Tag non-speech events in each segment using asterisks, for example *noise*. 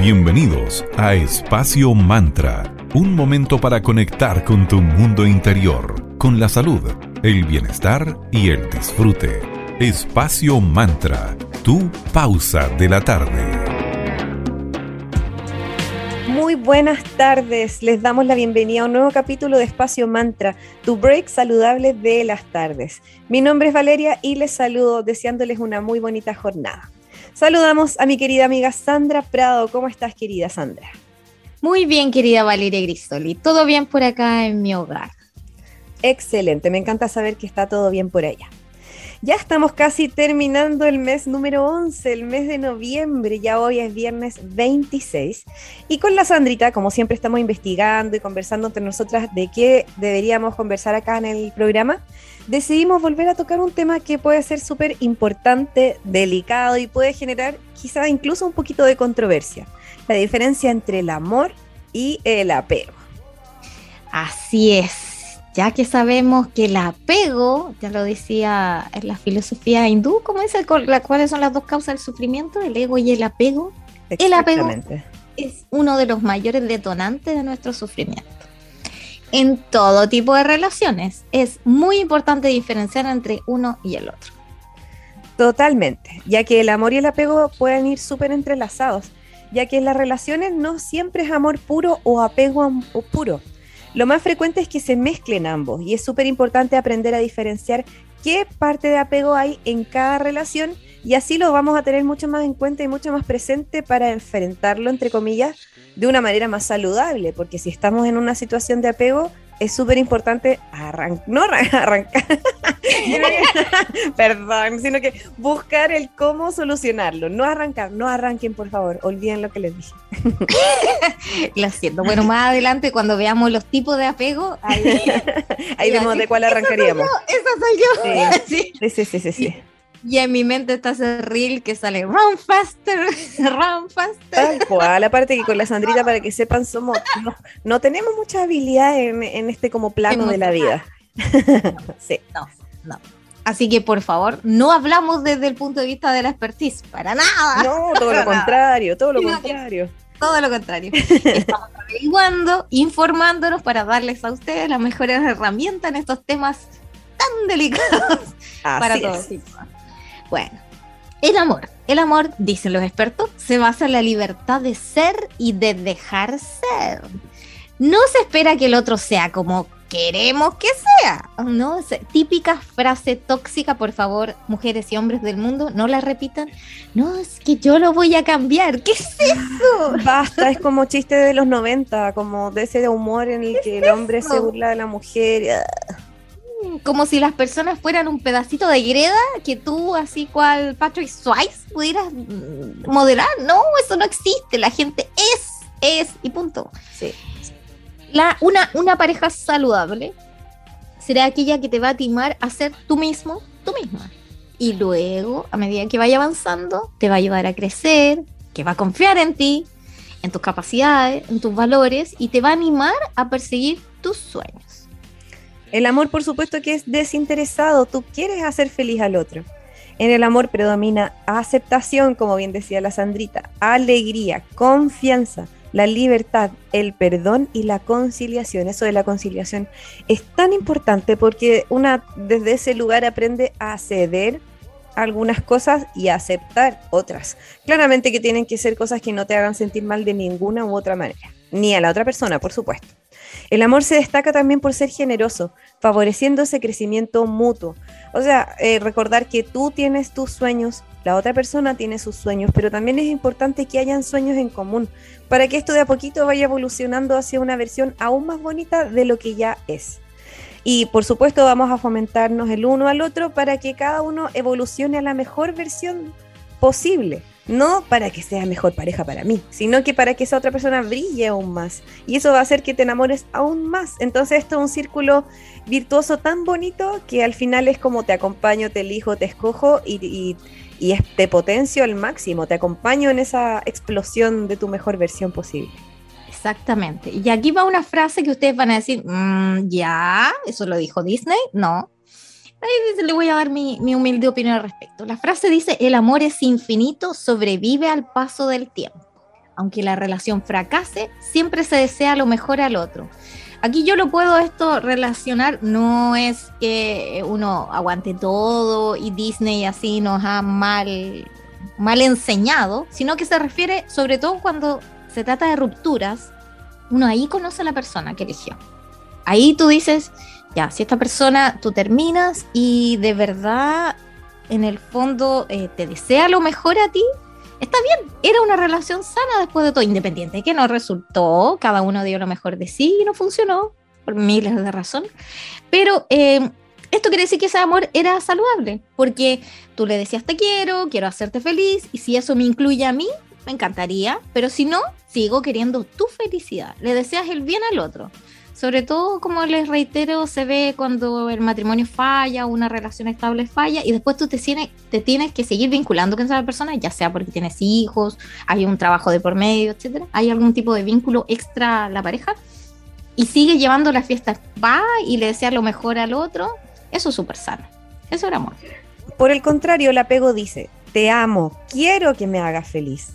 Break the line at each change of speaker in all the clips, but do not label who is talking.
Bienvenidos a Espacio Mantra, un momento para conectar con tu mundo interior, con la salud, el bienestar y el disfrute. Espacio Mantra, tu pausa de la tarde.
Muy buenas tardes, les damos la bienvenida a un nuevo capítulo de Espacio Mantra, tu break saludable de las tardes. Mi nombre es Valeria y les saludo deseándoles una muy bonita jornada. Saludamos a mi querida amiga Sandra Prado. ¿Cómo estás, querida Sandra?
Muy bien, querida Valeria Grisoli. Todo bien por acá en mi hogar.
Excelente, me encanta saber que está todo bien por allá. Ya estamos casi terminando el mes número 11, el mes de noviembre, ya hoy es viernes 26. Y con la Sandrita, como siempre estamos investigando y conversando entre nosotras de qué deberíamos conversar acá en el programa, decidimos volver a tocar un tema que puede ser súper importante, delicado y puede generar quizá incluso un poquito de controversia. La diferencia entre el amor y el apego.
Así es ya que sabemos que el apego, ya lo decía en la filosofía hindú, ¿cómo es el, cuáles son las dos causas del sufrimiento? El ego y el apego. El apego es uno de los mayores detonantes de nuestro sufrimiento. En todo tipo de relaciones es muy importante diferenciar entre uno y el otro.
Totalmente, ya que el amor y el apego pueden ir súper entrelazados, ya que en las relaciones no siempre es amor puro o apego puro lo más frecuente es que se mezclen ambos y es súper importante aprender a diferenciar qué parte de apego hay en cada relación y así lo vamos a tener mucho más en cuenta y mucho más presente para enfrentarlo, entre comillas, de una manera más saludable, porque si estamos en una situación de apego, es súper importante *laughs* arrancar, no *laughs* arrancar, perdón, sino que buscar el cómo solucionarlo, no arrancar, no arranquen por favor, olviden lo que les dije. *laughs*
lo siento, bueno, más adelante cuando veamos los tipos de apego,
ahí, vemos de cuál arrancaríamos.
Esa
soy yo, sí, sí, sí, sí. sí.
Y en mi mente está ese reel que sale Run Faster, *laughs* Run Faster.
Tal cual, aparte que con la Sandrita, para que sepan, somos no, tenemos mucha habilidad en, este como plano de la vida. *laughs*
sí. No, no. Así que por favor, no hablamos desde el punto de vista de la expertise, para nada.
No, todo lo contrario, todo lo contrario.
Todo lo contrario. Estamos averiguando, informándonos para darles a ustedes las mejores herramientas en estos temas tan delicados para todos. Bueno, el amor. El amor, dicen los expertos, se basa en la libertad de ser y de dejar ser. No se espera que el otro sea como queremos que sea. No, típica frase tóxica, por favor, mujeres y hombres del mundo, no la repitan. No, es que yo lo voy a cambiar. ¿Qué es eso? *laughs*
Basta, es como chiste de los 90, como de ese humor en el que el hombre se burla de la mujer
como si las personas fueran un pedacito de greda que tú, así cual Patrick Swayze, pudieras mm, modelar. No, eso no existe. La gente es, es y punto. Sí. La, una, una pareja saludable será aquella que te va a timar a ser tú mismo, tú misma. Y luego, a medida que vaya avanzando, te va a ayudar a crecer, que va a confiar en ti, en tus capacidades, en tus valores y te va a animar a perseguir tus sueños.
El amor, por supuesto, que es desinteresado. Tú quieres hacer feliz al otro. En el amor predomina aceptación, como bien decía la Sandrita, alegría, confianza, la libertad, el perdón y la conciliación. Eso de la conciliación es tan importante porque una desde ese lugar aprende a ceder algunas cosas y a aceptar otras. Claramente que tienen que ser cosas que no te hagan sentir mal de ninguna u otra manera, ni a la otra persona, por supuesto. El amor se destaca también por ser generoso, favoreciendo ese crecimiento mutuo. O sea, eh, recordar que tú tienes tus sueños, la otra persona tiene sus sueños, pero también es importante que hayan sueños en común, para que esto de a poquito vaya evolucionando hacia una versión aún más bonita de lo que ya es. Y por supuesto vamos a fomentarnos el uno al otro para que cada uno evolucione a la mejor versión posible no para que sea mejor pareja para mí, sino que para que esa otra persona brille aún más. Y eso va a hacer que te enamores aún más. Entonces esto es un círculo virtuoso tan bonito que al final es como te acompaño, te elijo, te escojo y, te potencio al máximo, te acompaño en esa explosión de tu mejor versión posible.
Exactamente. Y aquí va una frase que ustedes van a decir, mm, ya, eso lo dijo Disney. No, le voy a dar mi, humilde opinión al respecto. La frase dice, el amor es infinito, sobrevive al paso del tiempo. aunque la relación fracase, siempre se desea lo mejor al otro. Aquí yo lo puedo esto relacionar, no es que uno aguante todo y Disney así nos ha mal, mal enseñado, sino que se refiere sobre todo cuando se trata de rupturas, uno ahí conoce a la persona que eligió. Ahí tú dices, ya, si esta persona tú terminas y de verdad en el fondo eh, te desea lo mejor a ti, está bien, era una relación sana después de todo, independiente que no resultó, cada uno dio lo mejor de sí y no funcionó, por miles de razones, pero eh, esto quiere decir que ese amor era saludable, porque tú le decías te quiero, quiero hacerte feliz, y si eso me incluye a mí, me encantaría, pero si no, sigo queriendo tu felicidad, le deseas el bien al otro. Sobre todo, como les reitero, se ve cuando el matrimonio falla, una relación estable falla, y después tú te tienes, te tienes que seguir vinculando con esa persona, ya sea porque tienes hijos, hay un trabajo de por medio, etcétera, hay algún tipo de vínculo extra a la pareja, y sigue llevando la fiesta, va y le desea lo mejor al otro, eso es súper sano. Eso era amor.
Por el contrario, el apego dice, te amo, quiero que me hagas feliz.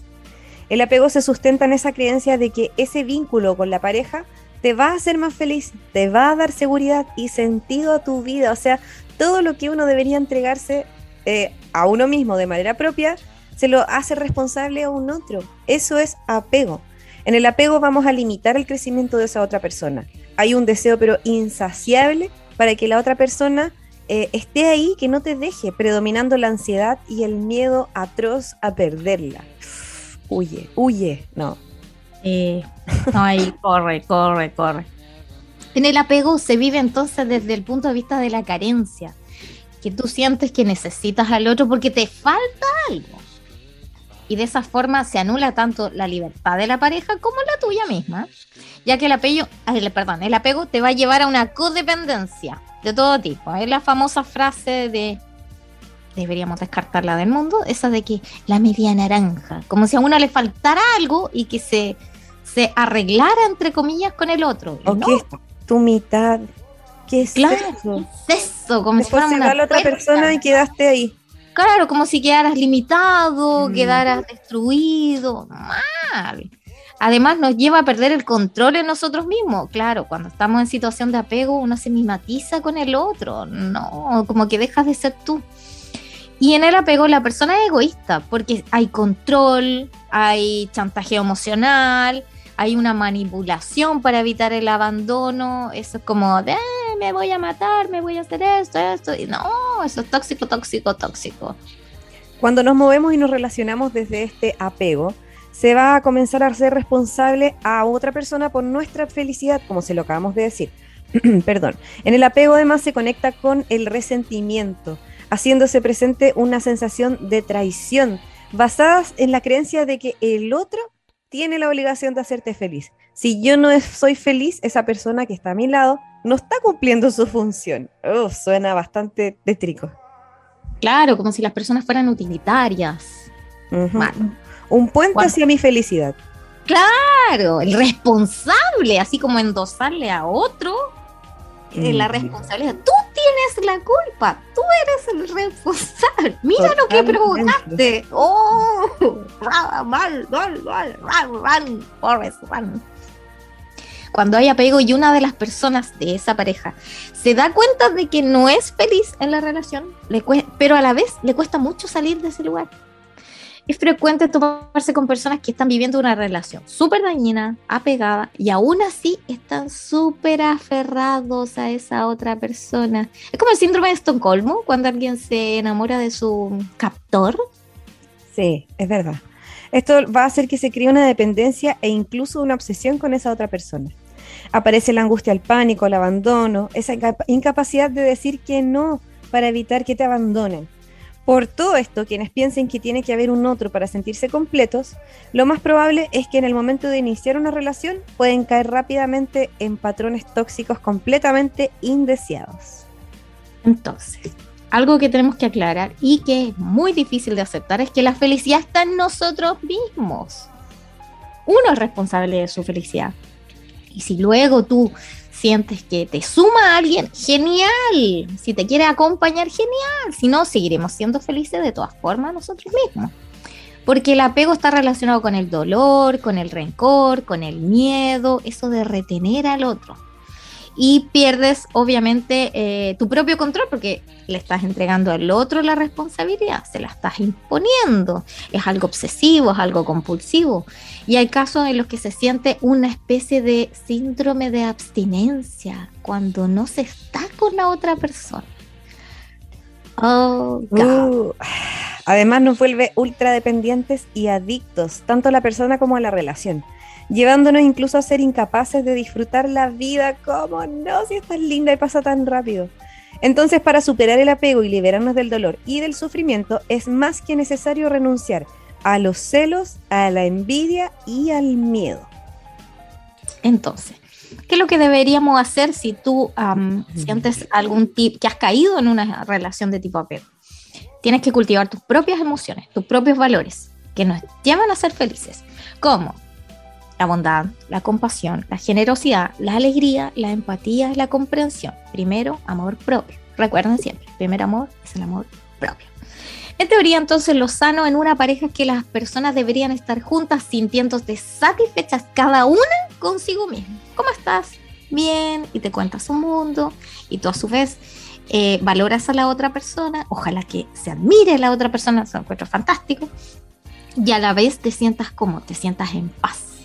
El apego se sustenta en esa creencia de que ese vínculo con la pareja te va a hacer más feliz, te va a dar seguridad y sentido a tu vida. O sea, todo lo que uno debería entregarse eh, a uno mismo de manera propia, se lo hace responsable a un otro. Eso es apego. En el apego vamos a limitar el crecimiento de esa otra persona. Hay un deseo pero insaciable para que la otra persona eh, esté ahí, que no te deje, predominando la ansiedad y el miedo atroz a perderla. Huye, huye, no,
eh, ahí *laughs* corre, corre, corre. En el apego se vive entonces desde el punto de vista de la carencia, que tú sientes que necesitas al otro porque te falta algo. Y de esa forma se anula tanto la libertad de la pareja como la tuya misma, ya que el apego, perdón, el apego te va a llevar a una codependencia de todo tipo. Es la famosa frase de deberíamos descartarla del mundo, esa de que la media naranja, como si a uno le faltara algo y que se se arreglara, entre comillas, con el otro.
¿O qué es tu mitad? ¿Qué es
eso? es eso? Como si fuera una
la otra persona y quedaste ahí.
Claro, como si quedaras limitado, mm. quedaras destruido. Mal. Además, nos lleva a perder el control en nosotros mismos. Claro, cuando estamos en situación de apego, uno se mimatiza con el otro. No, como que dejas de ser tú. Y en el apego la persona es egoísta, porque hay control, hay chantaje emocional, hay una manipulación para evitar el abandono, eso es como de me voy a matar, me voy a hacer esto, esto, y no, eso es tóxico, tóxico, tóxico.
Cuando nos movemos y nos relacionamos desde este apego, se va a comenzar a ser responsable a otra persona por nuestra felicidad, como se lo acabamos de decir. *clears throat* Perdón. En el apego además se conecta con el resentimiento, haciéndose presente una sensación de traición, basadas en la creencia de que el otro tiene la obligación de hacerte feliz. Si yo no soy feliz, esa persona que está a mi lado no está cumpliendo su función. suena bastante tétrico.
Claro, como si las personas fueran utilitarias.
Un puente hacia mi felicidad.
Claro, el responsable, así como endosarle a otro eh, la responsabilidad. Tú tienes la culpa, tú eres el responsable. Mira lo que provocaste. Oh, mal, mal, mal, run, Cuando hay apego y una de las personas de esa pareja se da cuenta de que no es feliz en la relación, le pero a la vez le cuesta mucho salir de ese lugar es frecuente tomarse con personas que están viviendo una relación súper dañina, apegada, y aún así están súper aferrados a esa otra persona. Es como el síndrome de Estocolmo, cuando alguien se enamora de su captor.
Sí, es verdad. Esto va a hacer que se críe una dependencia e incluso una obsesión con esa otra persona. Aparece la angustia, el pánico, el abandono, esa incapacidad de decir que no para evitar que te abandonen. Por todo esto, quienes piensen que tiene que haber un otro para sentirse completos, lo más probable es que en el momento de iniciar una relación pueden caer rápidamente en patrones tóxicos completamente indeseados.
Entonces, algo que tenemos que aclarar y que es muy difícil de aceptar es que la felicidad está en nosotros mismos. Uno es responsable de su felicidad. Y si luego tú sientes que te suma alguien, genial. Si te quiere acompañar, genial. Si no, seguiremos siendo felices de todas formas nosotros mismos. Porque el apego está relacionado con el dolor, con el rencor, con el miedo, eso de retener al otro y pierdes obviamente eh, tu propio control porque le estás entregando al otro la responsabilidad, se la estás imponiendo, es algo obsesivo, es algo compulsivo. Y hay casos en los que se siente una especie de síndrome de abstinencia cuando no se está con la otra persona.
Oh, uh, además nos vuelve ultra dependientes y adictos, tanto a la persona como a la relación llevándonos incluso a ser incapaces de disfrutar la vida. como no? Si es tan linda y pasa tan rápido. Entonces, para superar el apego y liberarnos del dolor y del sufrimiento, es más que necesario renunciar a los celos, a la envidia y al miedo.
Entonces, ¿qué es lo que deberíamos hacer si tú sientes algún tipo, que has caído en una relación de tipo apego? Tienes que cultivar tus propias emociones, tus propios valores, que nos llevan a ser felices. ¿Cómo? la bondad, la compasión, la generosidad, la alegría, la empatía la comprensión. Primero, amor propio. Recuerden siempre, el primer amor es el amor propio. En teoría, entonces, lo sano en una pareja es que las personas deberían estar juntas sintiéndose satisfechas cada una consigo misma. ¿Cómo estás? Bien, y te cuentas su mundo, y tú a su vez eh, valoras a la otra persona, ojalá que se admire la otra persona, se encuentra fantástico, y a la vez te sientas como, te sientas en paz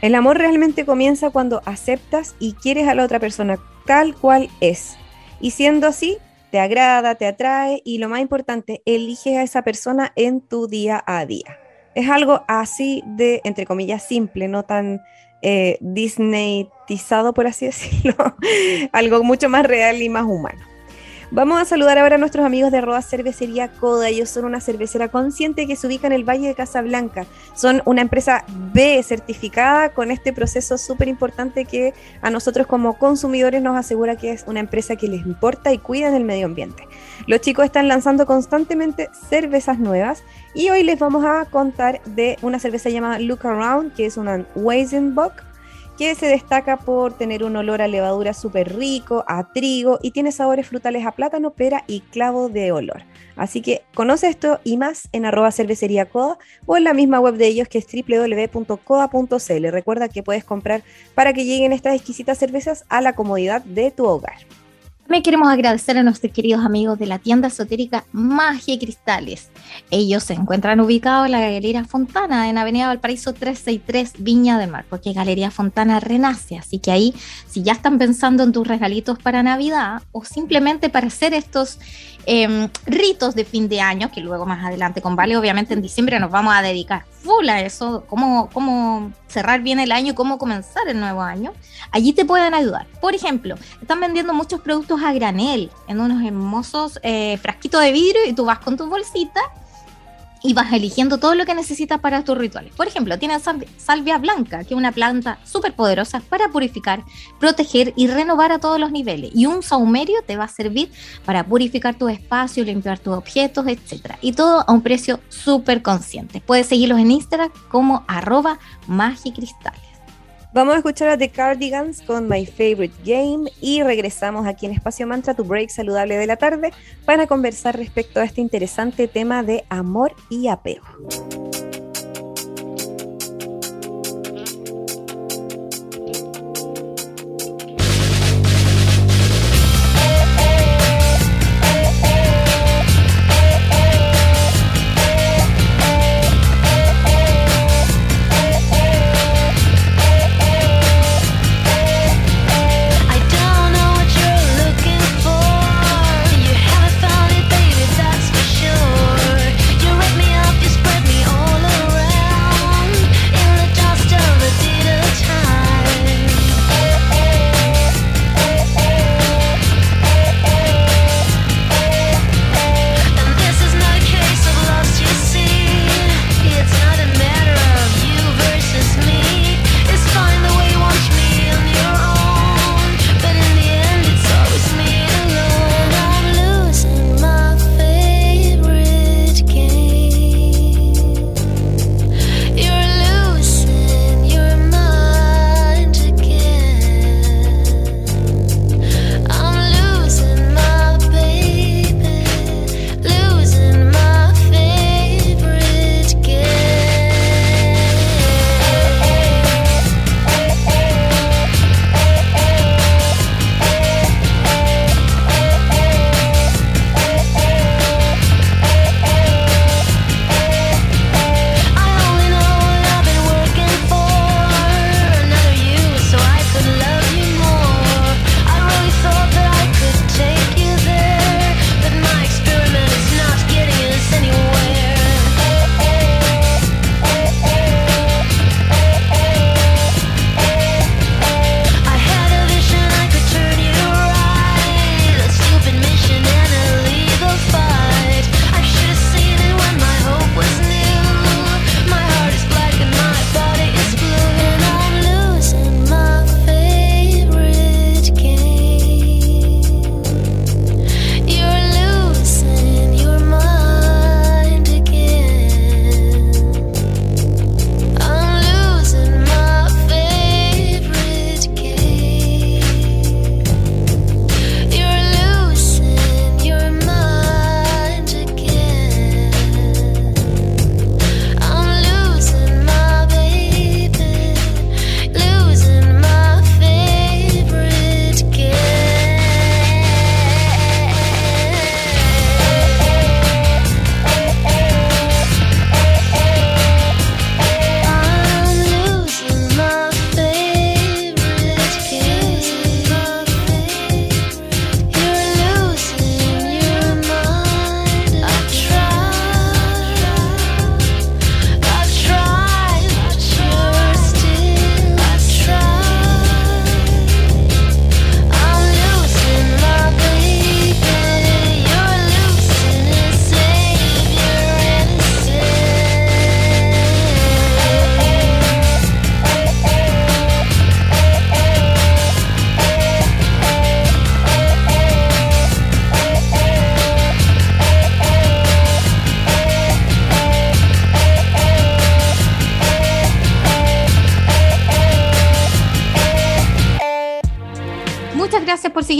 el amor realmente comienza cuando aceptas y quieres a la otra persona tal cual es. Y siendo así, te agrada, te atrae y lo más importante, eliges a esa persona en tu día a día. Es algo así de, entre comillas, simple, no tan eh, Disneytizado, por así *laughs* decirlo. algo mucho más real y más humano. Vamos a saludar ahora a nuestros amigos de Roa Cervecería Coda. Ellos son una cervecera consciente que se ubica en el Valle de Casablanca. Son una empresa B certificada con este proceso súper importante que a nosotros como consumidores nos asegura que es una empresa que les importa y cuida del medio ambiente. Los chicos están lanzando constantemente cervezas nuevas y hoy les vamos a contar de una cerveza llamada Look Around, que es una Weizenbock que se destaca por tener un olor a levadura súper rico, a trigo y tiene sabores frutales a plátano, pera y clavo de olor. Así que conoce esto y más en arroba cervecería o en la misma web de ellos que es www.coda.cl. Recuerda que puedes comprar para que lleguen estas exquisitas cervezas a la comodidad de tu hogar.
También queremos agradecer a nuestros queridos amigos de la tienda esotérica Magia y Cristales. Ellos se encuentran ubicados en la Galería Fontana, en Avenida Valparaíso 363, Viña del Mar, porque Galería Fontana renace. Así que ahí, si ya están pensando en tus regalitos para Navidad o simplemente para hacer estos Em, ritos de fin de año, que luego más adelante con Vale, obviamente en diciembre nos vamos a dedicar full a eso, cómo, cómo cerrar bien el año, cómo comenzar el nuevo año. Allí te pueden ayudar. Por ejemplo, están vendiendo muchos productos a granel en unos hermosos eh, frasquitos de vidrio y tú vas con tu bolsita y vas eligiendo todo lo que necesitas para tus rituales. Por ejemplo, tienes salvia blanca, que es una planta súper poderosa para purificar, proteger y renovar a todos los niveles. Y un saumerio te va a servir para purificar tu espacio, limpiar tus objetos, etc. Y todo a un precio súper consciente. Puedes seguirlos en Instagram como arroba magicristales.
Vamos a escuchar a The Cardigans con My Favorite Game y regresamos aquí en Espacio Mantra, tu break saludable de la tarde, para conversar respecto a este interesante tema de amor y apego.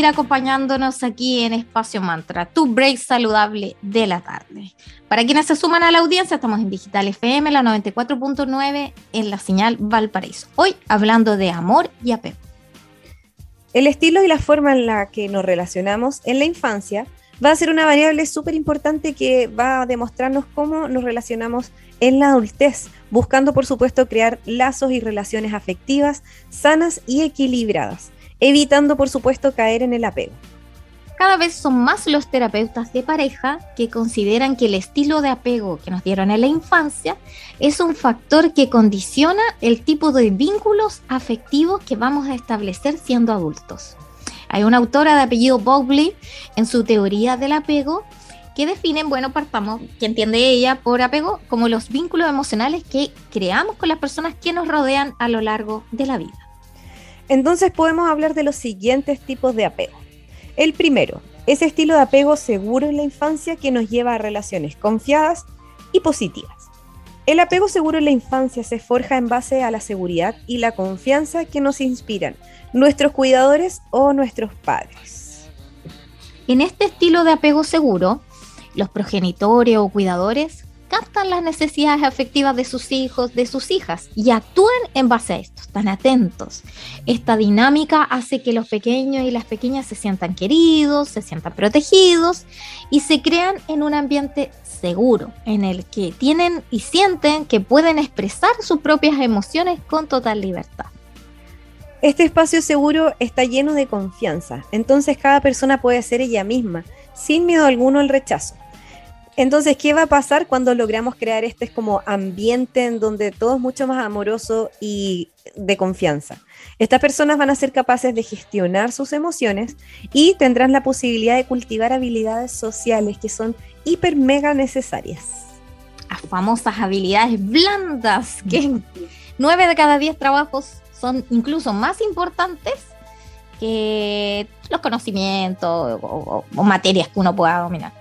Acompañándonos aquí en Espacio Mantra, tu break saludable de la tarde. Para quienes se suman a la audiencia, estamos en Digital FM, la 94.9, en la señal Valparaíso. Hoy hablando de amor y apego.
El estilo y la forma en la que nos relacionamos en la infancia va a ser una variable súper importante que va a demostrarnos cómo nos relacionamos en la adultez, buscando por supuesto crear lazos y relaciones afectivas sanas y equilibradas evitando por supuesto caer en el apego.
Cada vez son más los terapeutas de pareja que consideran que el estilo de apego que nos dieron en la infancia es un factor que condiciona el tipo de vínculos afectivos que vamos a establecer siendo adultos. Hay una autora de apellido Bowley en su teoría del apego que definen, bueno, partamos, que entiende ella por apego, como los vínculos emocionales que creamos con las personas que nos rodean a lo largo de la vida.
Entonces podemos hablar de los siguientes tipos de apego. El primero, ese estilo de apego seguro en la infancia que nos lleva a relaciones confiadas y positivas. El apego seguro en la infancia se forja en base a la seguridad y la confianza que nos inspiran nuestros cuidadores o nuestros padres.
En este estilo de apego seguro, los progenitores o cuidadores captan las necesidades afectivas de sus hijos, de sus hijas y actúan en base a esto, están atentos. Esta dinámica hace que los pequeños y las pequeñas se sientan queridos, se sientan protegidos y se crean en un ambiente seguro, en el que tienen y sienten que pueden expresar sus propias emociones con total libertad.
Este espacio seguro está lleno de confianza, entonces cada persona puede ser ella misma, sin miedo alguno al rechazo. Entonces, ¿qué va a pasar cuando logramos crear este como ambiente en donde todo es mucho más amoroso y de confianza? Estas personas van a ser capaces de gestionar sus emociones y tendrán la posibilidad de cultivar habilidades sociales que son hiper mega necesarias.
Las famosas habilidades blandas, que nueve de cada diez trabajos son incluso más importantes que los conocimientos o materias que uno pueda dominar.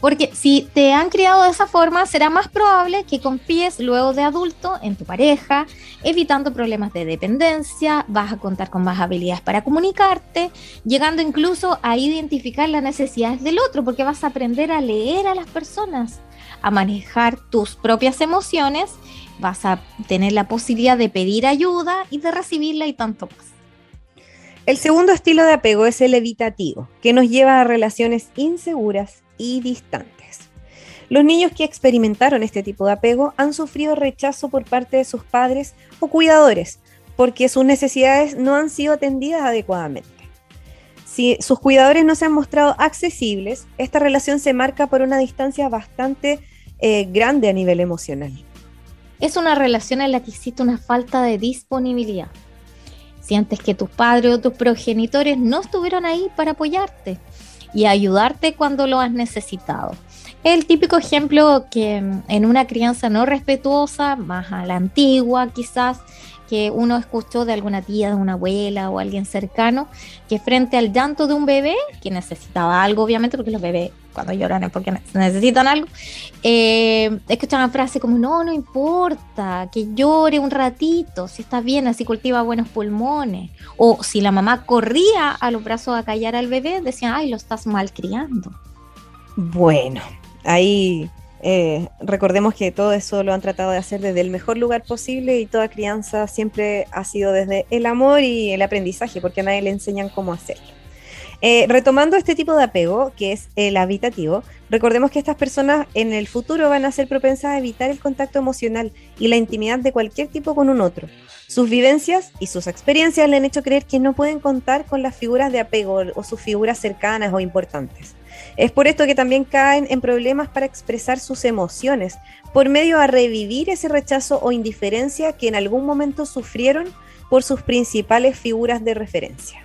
Porque si te han criado de esa forma, será más probable que confíes luego de adulto en tu pareja, evitando problemas de dependencia, vas a contar con más habilidades para comunicarte, llegando incluso a identificar las necesidades del otro, porque vas a aprender a leer a las personas, a manejar tus propias emociones, vas a tener la posibilidad de pedir ayuda y de recibirla y tanto más.
El segundo estilo de apego es el evitativo, que nos lleva a relaciones inseguras y distantes. Los niños que experimentaron este tipo de apego han sufrido rechazo por parte de sus padres o cuidadores porque sus necesidades no han sido atendidas adecuadamente. Si sus cuidadores no se han mostrado accesibles, esta relación se marca por una distancia bastante eh, grande a nivel emocional.
Es una relación en la que existe una falta de disponibilidad. Sientes que tus padres o tus progenitores no estuvieron ahí para apoyarte y ayudarte cuando lo has necesitado. El típico ejemplo que mm, en una crianza no respetuosa, más a la antigua quizás, que uno escuchó de alguna tía, de una abuela o alguien cercano, que frente al llanto de un bebé, que necesitaba algo obviamente, porque los bebés cuando lloran es porque necesitan algo, eh, escuchaban frases como, no, no importa, que llore un ratito, si está bien, así cultiva buenos pulmones. O si la mamá corría a los brazos a callar al bebé, decían, ay, lo estás malcriando.
Bueno, ahí eh, recordemos que todo eso lo han tratado de hacer desde el mejor lugar posible y toda crianza siempre ha sido desde el amor y el aprendizaje, porque a nadie le enseñan cómo hacerlo. Eh, retomando este tipo de apego, que es el habitativo, recordemos que estas personas en el futuro van a ser propensas a evitar el contacto emocional y la intimidad de cualquier tipo con un otro. Sus vivencias y sus experiencias le han hecho creer que no pueden contar con las figuras de apego o sus figuras cercanas o importantes. Es por esto que también caen en problemas para expresar sus emociones, por medio a revivir ese rechazo o indiferencia que en algún momento sufrieron por sus principales figuras de referencia.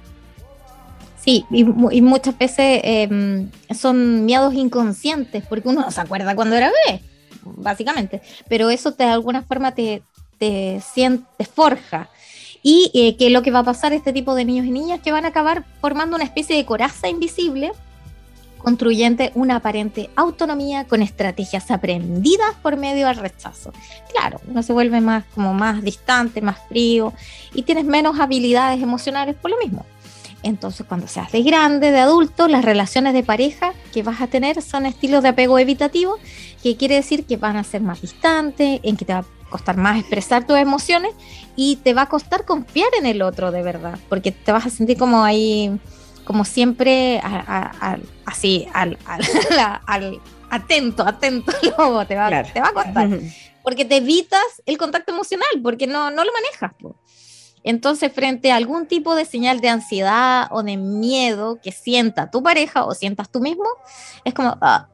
Sí, y, muchas veces em, son miedos inconscientes, porque uno no se acuerda cuando era bebé, básicamente, pero eso de alguna forma te, te, siente, forja. Y eh, que lo que va a pasar este tipo de niños y niñas que van a acabar formando una especie de coraza invisible construyente una aparente autonomía con estrategias aprendidas por medio del rechazo. Claro, uno se vuelve más como más distante, más frío y tienes menos habilidades emocionales por lo mismo. Entonces, cuando seas de grande, de adulto, las relaciones de pareja que vas a tener son estilos de apego evitativo, que quiere decir que van a ser más distantes, en que te va a costar más expresar tus emociones y te va a costar confiar en el otro de verdad, porque te vas a sentir como ahí, como siempre, así, *laughs* al, atento, atento, lobo, te va, te va a costar. Porque te evitas el contacto emocional, porque no, no lo manejas. Entonces, frente a algún tipo de señal de ansiedad o de miedo que sienta tu pareja o sientas tú mismo, es como, ah,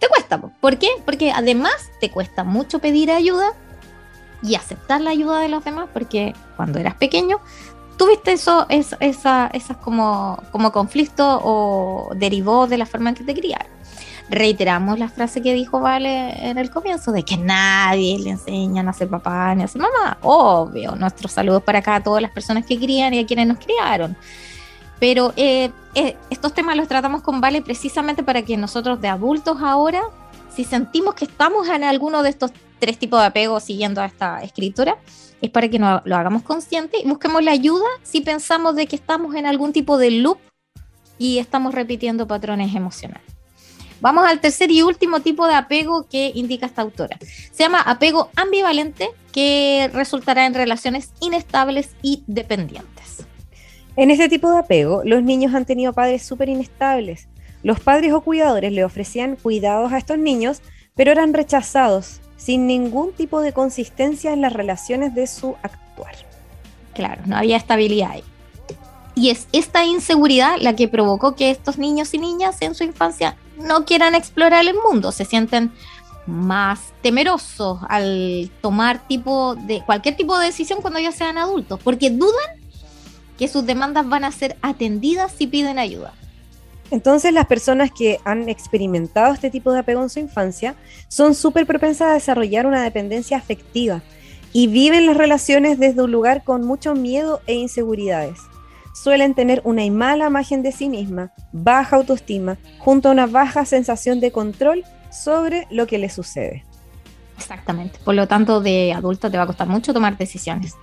te cuesta. ¿Por qué? Porque además te cuesta mucho pedir ayuda y aceptar la ayuda de los demás, porque cuando eras pequeño tuviste eso, es, esa, esas como, como conflicto o derivó de la forma en que te criaron reiteramos la frase que dijo Vale en el comienzo, de que nadie le enseñan a ser papá ni a ser mamá. Obvio, nuestros saludos para acá a todas las personas que crían y a quienes nos criaron. Pero eh, eh, estos temas los tratamos con Vale precisamente para que nosotros de adultos ahora, si sentimos que estamos en alguno de estos tres tipos de apego siguiendo a esta escritura, es para que no, lo hagamos consciente y busquemos la ayuda si pensamos de que estamos en algún tipo de loop y estamos repitiendo patrones emocionales. Vamos al tercer y último tipo de apego que indica esta autora. Se llama apego ambivalente que resultará en relaciones inestables y dependientes.
En este tipo de apego, los niños han tenido padres súper inestables. Los padres o cuidadores le ofrecían cuidados a estos niños, pero eran rechazados sin ningún tipo de consistencia en las relaciones de su actuar.
Claro, no había estabilidad ahí. Y es esta inseguridad la que provocó que estos niños y niñas en su infancia no quieran explorar el mundo, se sienten más temerosos al tomar tipo de cualquier tipo de decisión cuando ya sean adultos, porque dudan que sus demandas van a ser atendidas si piden ayuda.
Entonces las personas que han experimentado este tipo de apego en su infancia son súper propensas a desarrollar una dependencia afectiva y viven las relaciones desde un lugar con mucho miedo e inseguridades suelen tener una mala imagen de sí misma, baja autoestima, junto a una baja sensación de control sobre lo que les sucede.
Exactamente. Por lo tanto, de adulto te va a costar mucho tomar decisiones.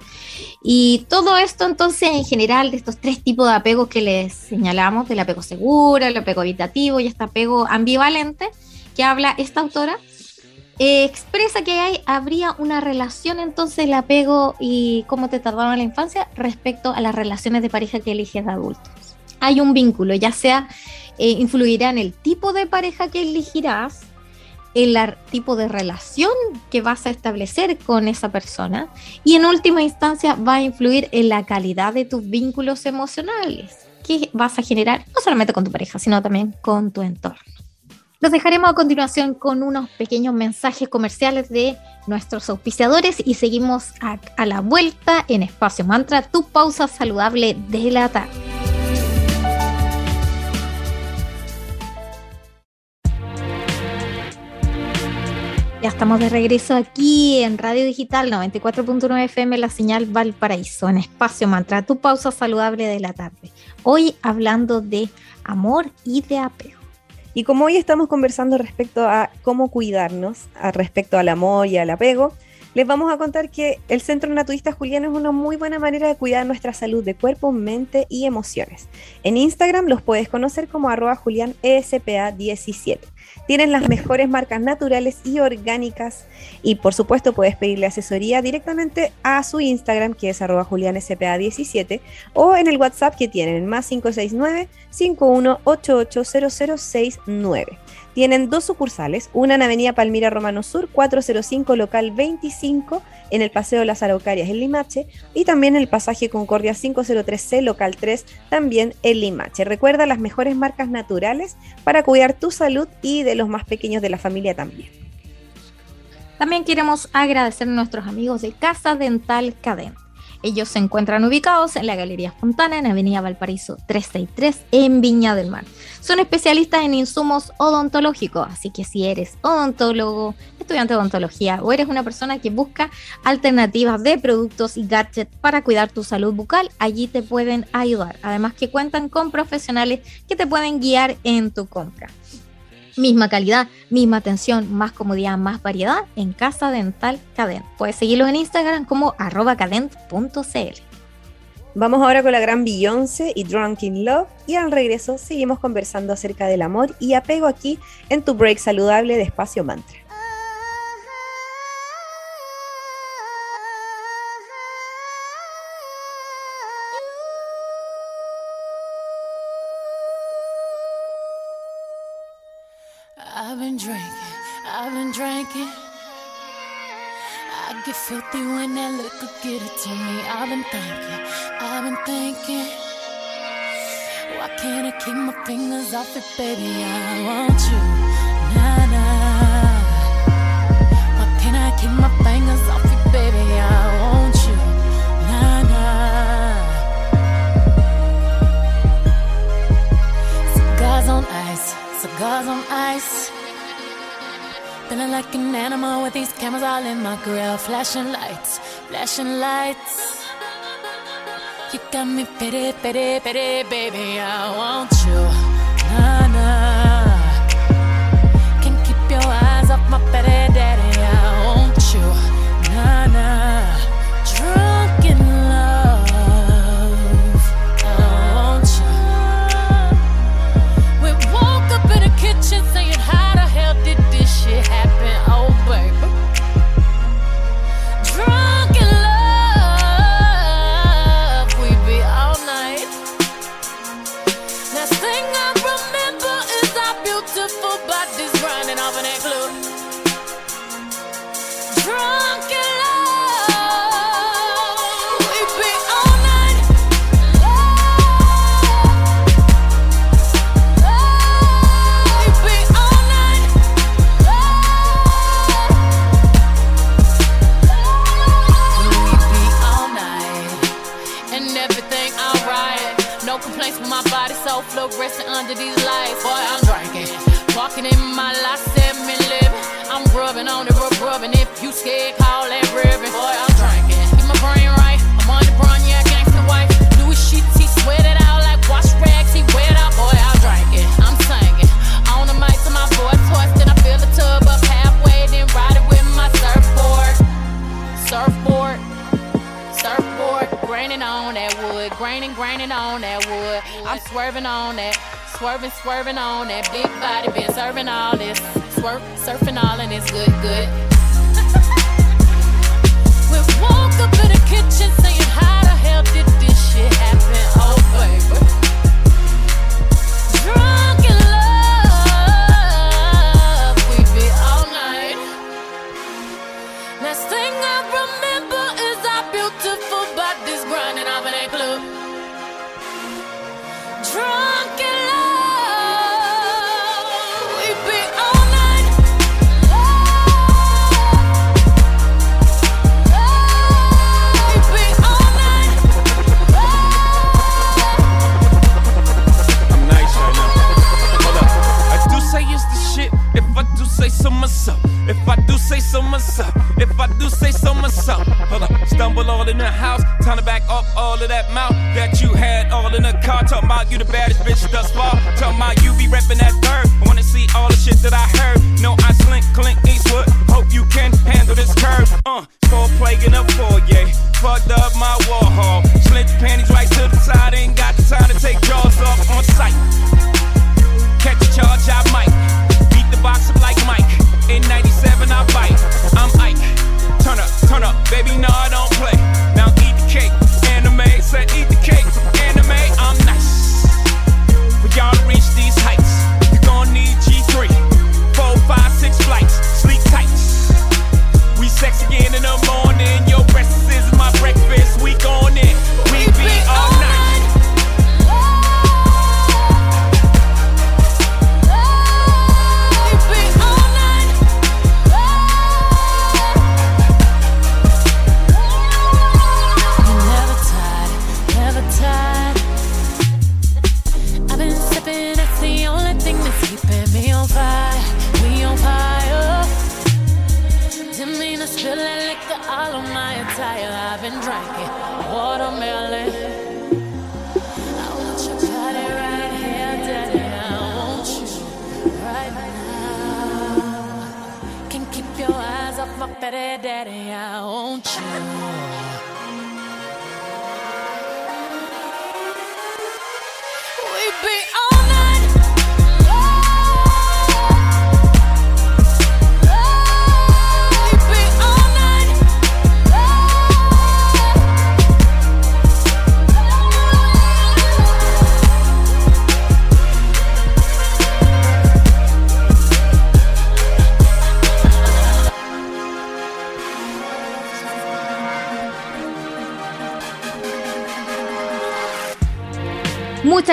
Y todo esto, entonces, en general, de estos tres tipos de apegos que les señalamos, del apego seguro, el apego evitativo y este apego ambivalente, que habla esta autora, eh, expresa que hay, habría una relación entonces el apego y cómo te tardaba en la infancia respecto a las relaciones de pareja que eliges de adultos. Hay un vínculo, ya sea eh, influirá en el tipo de pareja que elegirás, el tipo de relación que vas a establecer con esa persona y en última instancia va a influir en la calidad de tus vínculos emocionales que vas a generar no solamente con tu pareja, sino también con tu entorno. Los dejaremos a continuación con unos pequeños mensajes comerciales de nuestros auspiciadores y seguimos a, la vuelta en Espacio Mantra, tu pausa saludable de la tarde. Ya estamos de regreso aquí en Radio Digital 94.9 FM, la señal Valparaíso, en Espacio Mantra, tu pausa saludable de la tarde. Hoy hablando de amor y de apego.
Y como hoy estamos conversando respecto a cómo cuidarnos, respecto al amor y al apego, les vamos a contar que el Centro Naturista Julián es una muy buena manera de cuidar nuestra salud de cuerpo, mente y emociones. En Instagram los puedes conocer como arroba julianespa17. Tienen las mejores marcas naturales y orgánicas y por supuesto puedes pedirle asesoría directamente a su Instagram que es arroba julianespa17 o en el WhatsApp que tienen más 569 51880069. Tienen dos sucursales, una en Avenida Palmira Romano Sur 405 local 25 en el Paseo de las Araucarias en Limache y también en el pasaje Concordia 503C local 3 también en Limache. Recuerda las mejores marcas naturales para cuidar tu salud y de los más pequeños de la familia también.
También queremos agradecer a nuestros amigos de Casa Dental Cadena ellos se encuentran ubicados en la Galería Fontana, en Avenida Valparaíso 363, en Viña del Mar. Son especialistas en insumos odontológicos, así que si eres odontólogo, estudiante de odontología o eres una persona que busca alternativas de productos y gadgets para cuidar tu salud bucal, allí te pueden ayudar. Además que cuentan con profesionales que te pueden guiar en tu compra Misma calidad, misma atención, más comodidad, más variedad en Casa Dental Cadent. Puedes seguirlos en Instagram como arroba cadent.cl.
Vamos ahora con la gran Beyoncé y Drunk in Love y al regreso seguimos conversando acerca del amor y apego aquí en tu break saludable de Espacio Mantra.
that liquor, get it to me. I've been thinking, I've been thinking. Why can't I keep my fingers off it, baby? I want you, nah, nah. Why can't I keep my fingers off it, baby? I want you, nah, nah. Cigars on ice, cigars on ice. Feeling like an animal with these cameras all in my grill, flashing lights flashing lights. You got me pity, pity, pity, baby. I want you, nah, nah. Can't keep your eyes off my pity.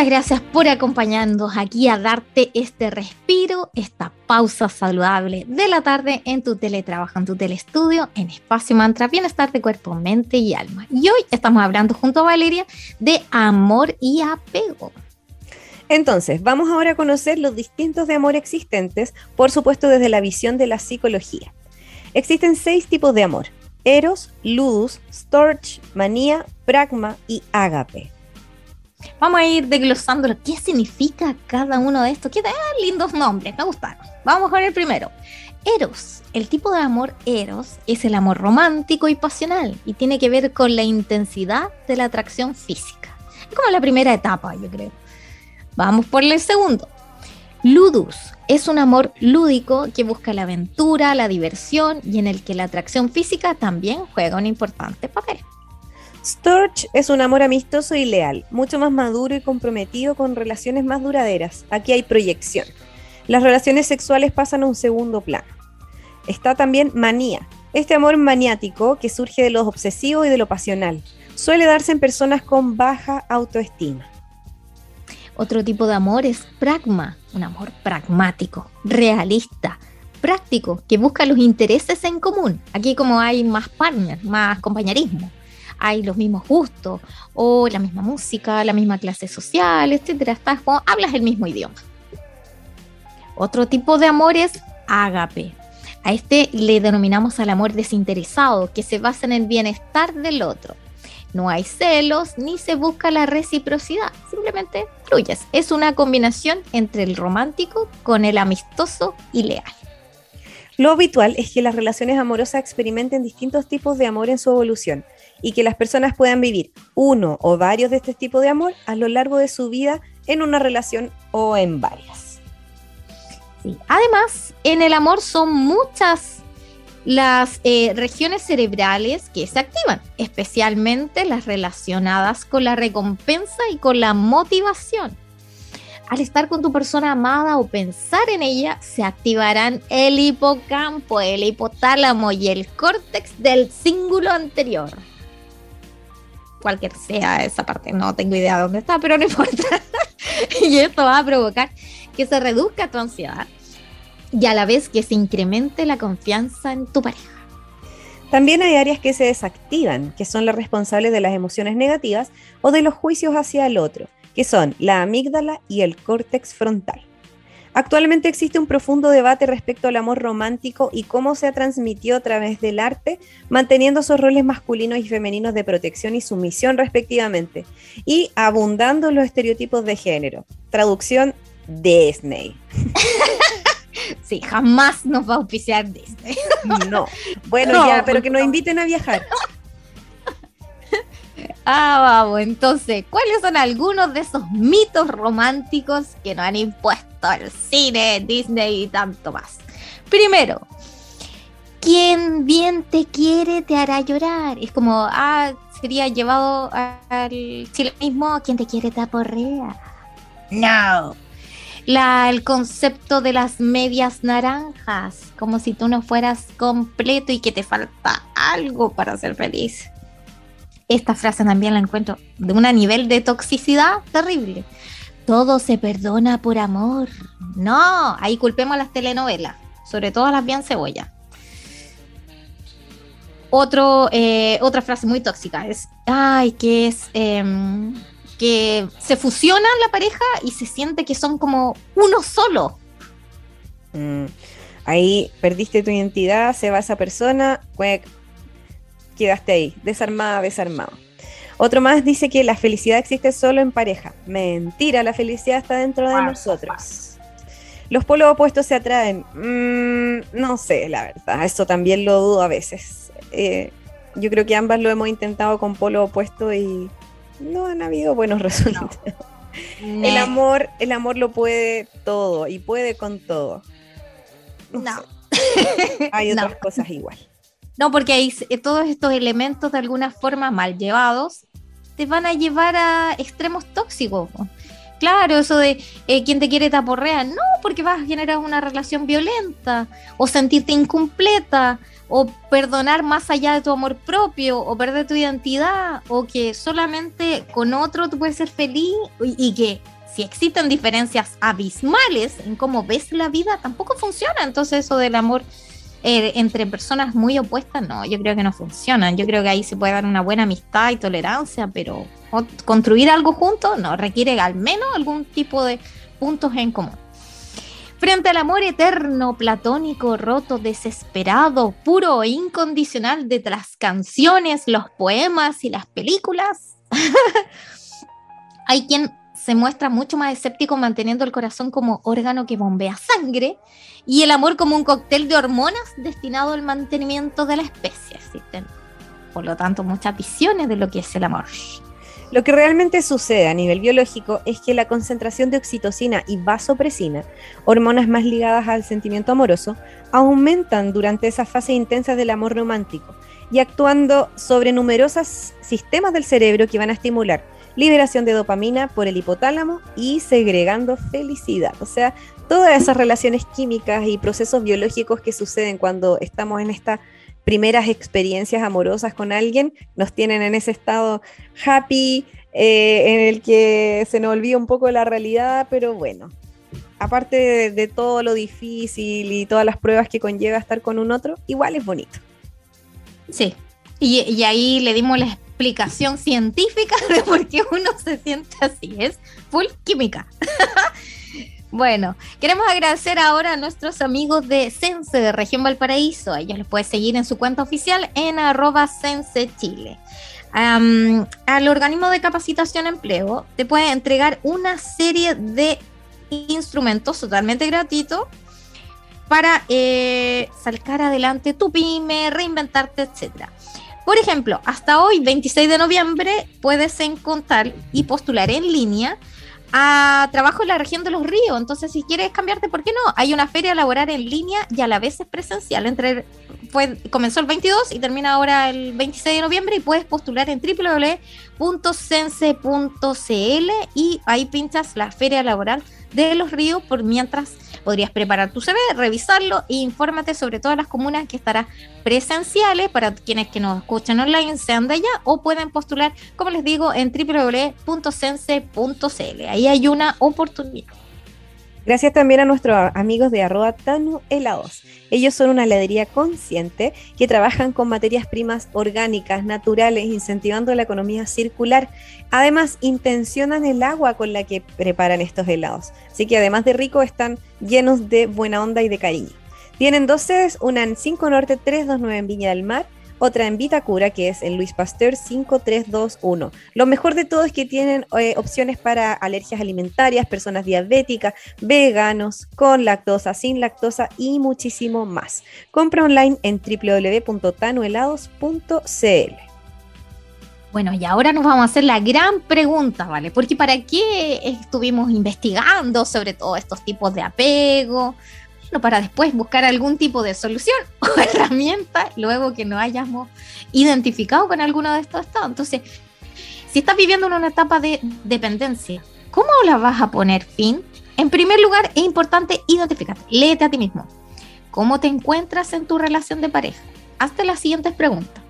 Gracias por acompañarnos aquí a darte este respiro, esta pausa saludable de la tarde en tu teletrabajo, en tu telestudio, en Espacio Mantra, Bienestar de Cuerpo, Mente y Alma. Y hoy estamos hablando junto a Valeria de amor y apego.
Entonces, vamos ahora a conocer los distintos de amor existentes, por supuesto desde la visión de la psicología. Existen seis tipos de amor. Eros, Ludus, Storch, Manía, Pragma y Ágape.
Vamos a ir desglosando qué significa cada uno de estos. Qué lindos nombres, me gustaron. Vamos con el primero. Eros. El tipo de amor Eros es el amor romántico y pasional y tiene que ver con la intensidad de la atracción física. Es como la primera etapa, yo creo. Vamos por el segundo. Ludus es un amor lúdico que busca la aventura, la diversión y en el que la atracción física también juega un importante papel.
Storch es un amor amistoso y leal, mucho más maduro y comprometido con relaciones más duraderas. Aquí hay proyección. Las relaciones sexuales pasan a un segundo plano. Está también manía, este amor maniático que surge de lo obsesivo y de lo pasional. Suele darse en personas con baja autoestima.
Otro tipo de amor es pragma, un amor pragmático, realista, práctico, que busca los intereses en común. Aquí como hay más partner, más compañerismo hay los mismos gustos, o la misma música, la misma clase social, etcétera. Estás como, hablas el mismo idioma. Otro tipo de amor es ágape. A este le denominamos al amor desinteresado, que se basa en el bienestar del otro. No hay celos ni se busca la reciprocidad, simplemente fluyes. Es una combinación entre el romántico con el amistoso y leal.
Lo habitual es que las relaciones amorosas experimenten distintos tipos de amor en su evolución y que las personas puedan vivir uno o varios de este tipo de amor a lo largo de su vida en una relación o en varias.
Además, en el amor son muchas las eh, regiones cerebrales que se activan, especialmente las relacionadas con la recompensa y con la motivación. Al estar con tu persona amada o pensar en ella, se activarán el hipocampo, el hipotálamo y el córtex del cíngulo anterior cualquier sea esa parte, no tengo idea de dónde está, pero no *laughs* importa. y esto va a provocar que se reduzca tu ansiedad y a la vez que se incremente la confianza en tu pareja.
También hay áreas que se desactivan, que son las responsables de las emociones negativas o de los juicios hacia el otro, que son la amígdala y el córtex frontal. Actualmente existe un profundo debate respecto al amor romántico y cómo se ha transmitido a través del arte, manteniendo esos roles masculinos y femeninos de protección y sumisión respectivamente, y abundando los estereotipos de género. Traducción Disney. *laughs*
Sí, jamás nos va a auspiciar Disney.
No. Bueno, ya, pero que nos inviten a viajar. *laughs*
Ah, vamos, entonces, ¿cuáles son algunos de esos mitos románticos que nos han impuesto el cine, Disney y tanto más? Primero, quien bien te quiere te hará llorar. Es como, ah, sería llevado al chilenismo, quien te quiere te aporrea. No. La, el concepto de las medias naranjas, como si tú no fueras completo y que te falta algo para ser feliz esta frase también la encuentro de un nivel de toxicidad terrible. Todo se perdona por amor. No, ahí culpemos las telenovelas, sobre todo las bien cebolla. Otro, eh, otra frase muy tóxica es, ay, que es em, que se fusionan la pareja y se siente que son como uno solo.
Mm, ahí perdiste tu identidad, se va esa persona, quedaste ahí, desarmada, desarmado. Otro más dice que la felicidad existe solo en pareja. Mentira, la felicidad está dentro de nosotros. Los polos opuestos se atraen. Mm, no sé, la verdad, eso también lo dudo a veces. Eh, yo creo que ambas lo hemos intentado con polo opuesto y no han habido buenos *laughs* resultados. El amor, el amor lo puede todo y puede con todo.
No.
Hay *laughs* otras cosas igual.
No, porque hay, eh, todos estos elementos de alguna forma mal llevados te van a llevar a extremos tóxicos. Claro, eso de eh, quien te quiere taporrear, no, porque vas a generar una relación violenta o sentirte incompleta o perdonar más allá de tu amor propio, o perder tu identidad, o que solamente con otro tú puedes ser feliz y, que si existen diferencias abismales en cómo ves la vida, tampoco funciona. Entonces eso del amor eh, entre personas muy opuestas, no, yo creo que no funcionan. Yo creo que ahí se puede dar una buena amistad y tolerancia, pero construir algo juntos no, requiere al menos algún tipo de puntos en común. Frente al amor eterno, platónico, roto, desesperado, puro e incondicional de las canciones, los poemas y las películas, *laughs* hay quien se muestra mucho más escéptico manteniendo el corazón como órgano que bombea sangre y el amor como un cóctel de hormonas destinado al mantenimiento de la especie. Existen, por lo tanto, muchas visiones de lo que es el amor.
Lo que realmente sucede a nivel biológico es que la concentración de oxitocina y vasopresina, hormonas más ligadas al sentimiento amoroso, aumentan durante esa fase intensa del amor romántico y actuando sobre numerosos sistemas del cerebro que van a estimular liberación de dopamina por el hipotálamo y segregando felicidad. O sea, todas esas relaciones químicas y procesos biológicos que suceden cuando estamos en estas primeras experiencias amorosas con alguien nos tienen en ese estado happy, eh, en el que se nos olvida un poco la realidad, pero bueno, aparte de, todo lo difícil y todas las pruebas que conlleva estar con un otro, igual es bonito.
Sí, y, ahí le dimos la explicación científica de por qué uno se siente así, es full química. *laughs* Bueno, queremos agradecer ahora a nuestros amigos de Sense de Región Valparaíso. Ellos les puedes seguir en su cuenta oficial en arroba Sense Chile. al organismo de capacitación empleo te puede entregar una serie de instrumentos totalmente gratuitos para eh, sacar adelante tu pyme, reinventarte, etcétera. Por ejemplo, hasta hoy, 26 de noviembre, puedes encontrar y postular en línea a trabajo en la región de los ríos. Entonces, si quieres cambiarte, ¿por qué no? Hay una feria laboral en línea y a la vez es presencial. Entre, comenzó el 22 y termina ahora el 26 de noviembre y puedes postular en www.sense.cl y ahí pinchas la feria laboral de los ríos por mientras podrías preparar tu CV, revisarlo e infórmate sobre todas las comunas que estarán presenciales para quienes que nos escuchan online sean de allá o pueden postular, como les digo, en www.sense.cl. Ahí hay una oportunidad.
Gracias también a nuestros amigos de arroba Tanu Helados. Ellos son una heladería consciente que trabajan con materias primas orgánicas, naturales, incentivando la economía circular. Además, intencionan el agua con la que preparan estos helados. Así que además de rico, están llenos de buena onda y de cariño. Tienen dos sedes, una en 5 Norte 329 en Viña del Mar otra en Vitacura, que es en Luis Pasteur 5321. Lo mejor de todo es que tienen eh, opciones para alergias alimentarias, personas diabéticas, veganos, con lactosa, sin lactosa y muchísimo más. Compra online en www.tanuhelados.cl.
Bueno, y ahora nos vamos a hacer la gran pregunta, ¿vale? Porque ¿para qué estuvimos investigando sobre todos estos tipos de apego? Para después buscar algún tipo de solución *laughs* o herramienta luego que no hayamos identificado con alguno de estos estados. Entonces, si estás viviendo en una etapa de dependencia, ¿cómo la vas a poner fin? En primer lugar, es importante identificarte. Léete a ti mismo. ¿Cómo te encuentras en tu relación de pareja? Hazte las siguientes preguntas.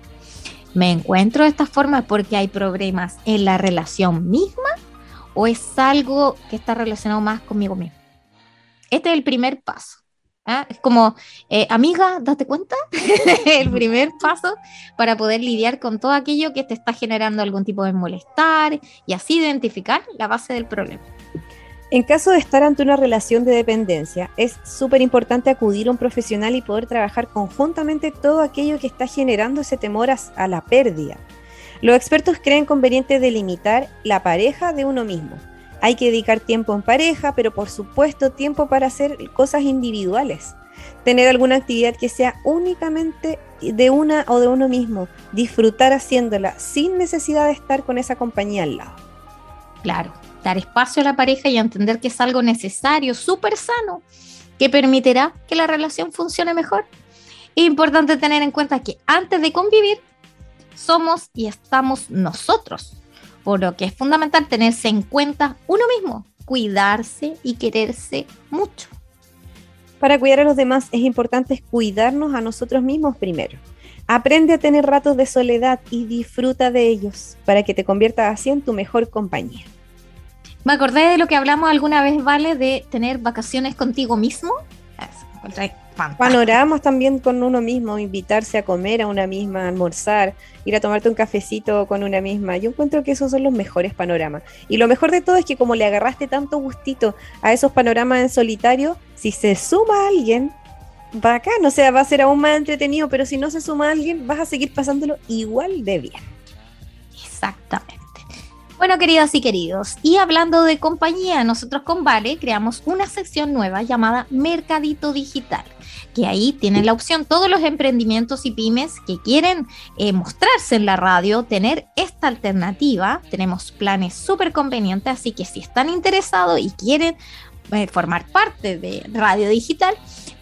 ¿Me encuentro de esta forma porque hay problemas en la relación misma o es algo que está relacionado más conmigo mismo? Este es el primer paso. ¿Ah? Es como, eh, amiga, date cuenta, *laughs* el primer paso para poder lidiar con todo aquello que te está generando algún tipo de molestar y así identificar la base del problema.
En caso de estar ante una relación de dependencia, es súper importante acudir a un profesional y poder trabajar conjuntamente todo aquello que está generando ese temor a la pérdida. Los expertos creen conveniente delimitar la pareja de uno mismo hay que dedicar tiempo en pareja, pero por supuesto tiempo para hacer cosas individuales. Tener alguna actividad que sea únicamente de una o de uno mismo. Disfrutar haciéndola sin necesidad de estar con esa compañía al lado.
Claro, dar espacio a la pareja y entender que es algo necesario, súper sano, que permitirá que la relación funcione mejor. Es importante tener en cuenta que antes de convivir, somos y estamos nosotros por lo que es fundamental tenerse en cuenta uno mismo, cuidarse y quererse mucho.
Para cuidar a los demás es importante cuidarnos a nosotros mismos primero. Aprende a tener ratos de soledad y disfruta de ellos para que te conviertas así en tu mejor compañía.
Me acordé de lo que hablamos alguna vez, ¿vale? De tener vacaciones contigo mismo.
Panoramas también con uno mismo, invitarse a comer a una misma, almorzar, ir a tomarte un cafecito con una misma. Yo encuentro que esos son los mejores panoramas. Y lo mejor de todo es que como le agarraste tanto gustito a esos panoramas en solitario, si se suma alguien, bacán, o sea, va a ser aún más entretenido, pero si no se suma alguien, vas a seguir pasándolo igual de bien.
Exactamente. Bueno, queridas y queridos, y hablando de compañía, nosotros con Vale creamos una sección nueva llamada Mercadito Digital que ahí tienen la opción todos los emprendimientos y pymes que quieren eh, mostrarse en la radio, tener esta alternativa. Tenemos planes súper convenientes, así que si están interesados y quieren eh, formar parte de Radio Digital,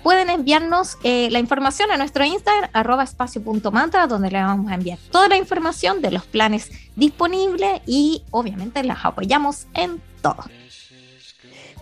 pueden enviarnos eh, la información a nuestro Instagram, arroba espacio.mantra, donde le vamos a enviar toda la información de los planes disponibles y obviamente las apoyamos en todo.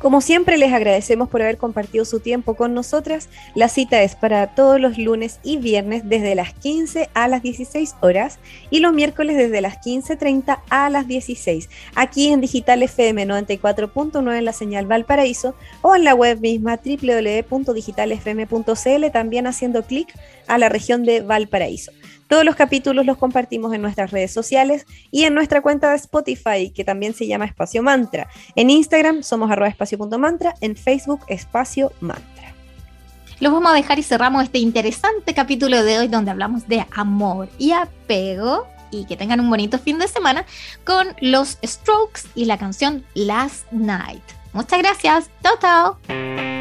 Como siempre, les agradecemos por haber compartido su tiempo con nosotras. La cita es para todos los lunes y viernes desde las 15 a las 16 horas y los miércoles desde las 15.30 a las 16, aquí en Digital FM 94.9 en la señal Valparaíso o en la web misma www.digitalfm.cl, también haciendo clic a la región de Valparaíso. Todos los capítulos los compartimos en nuestras redes sociales y en nuestra cuenta de Spotify, que también se llama Espacio Mantra. En Instagram somos espacio.mantra, en Facebook Espacio Mantra.
Los vamos a dejar y cerramos este interesante capítulo de hoy donde hablamos de amor y apego y que tengan un bonito fin de semana con los Strokes y la canción Last Night. Muchas gracias. Chao, chao.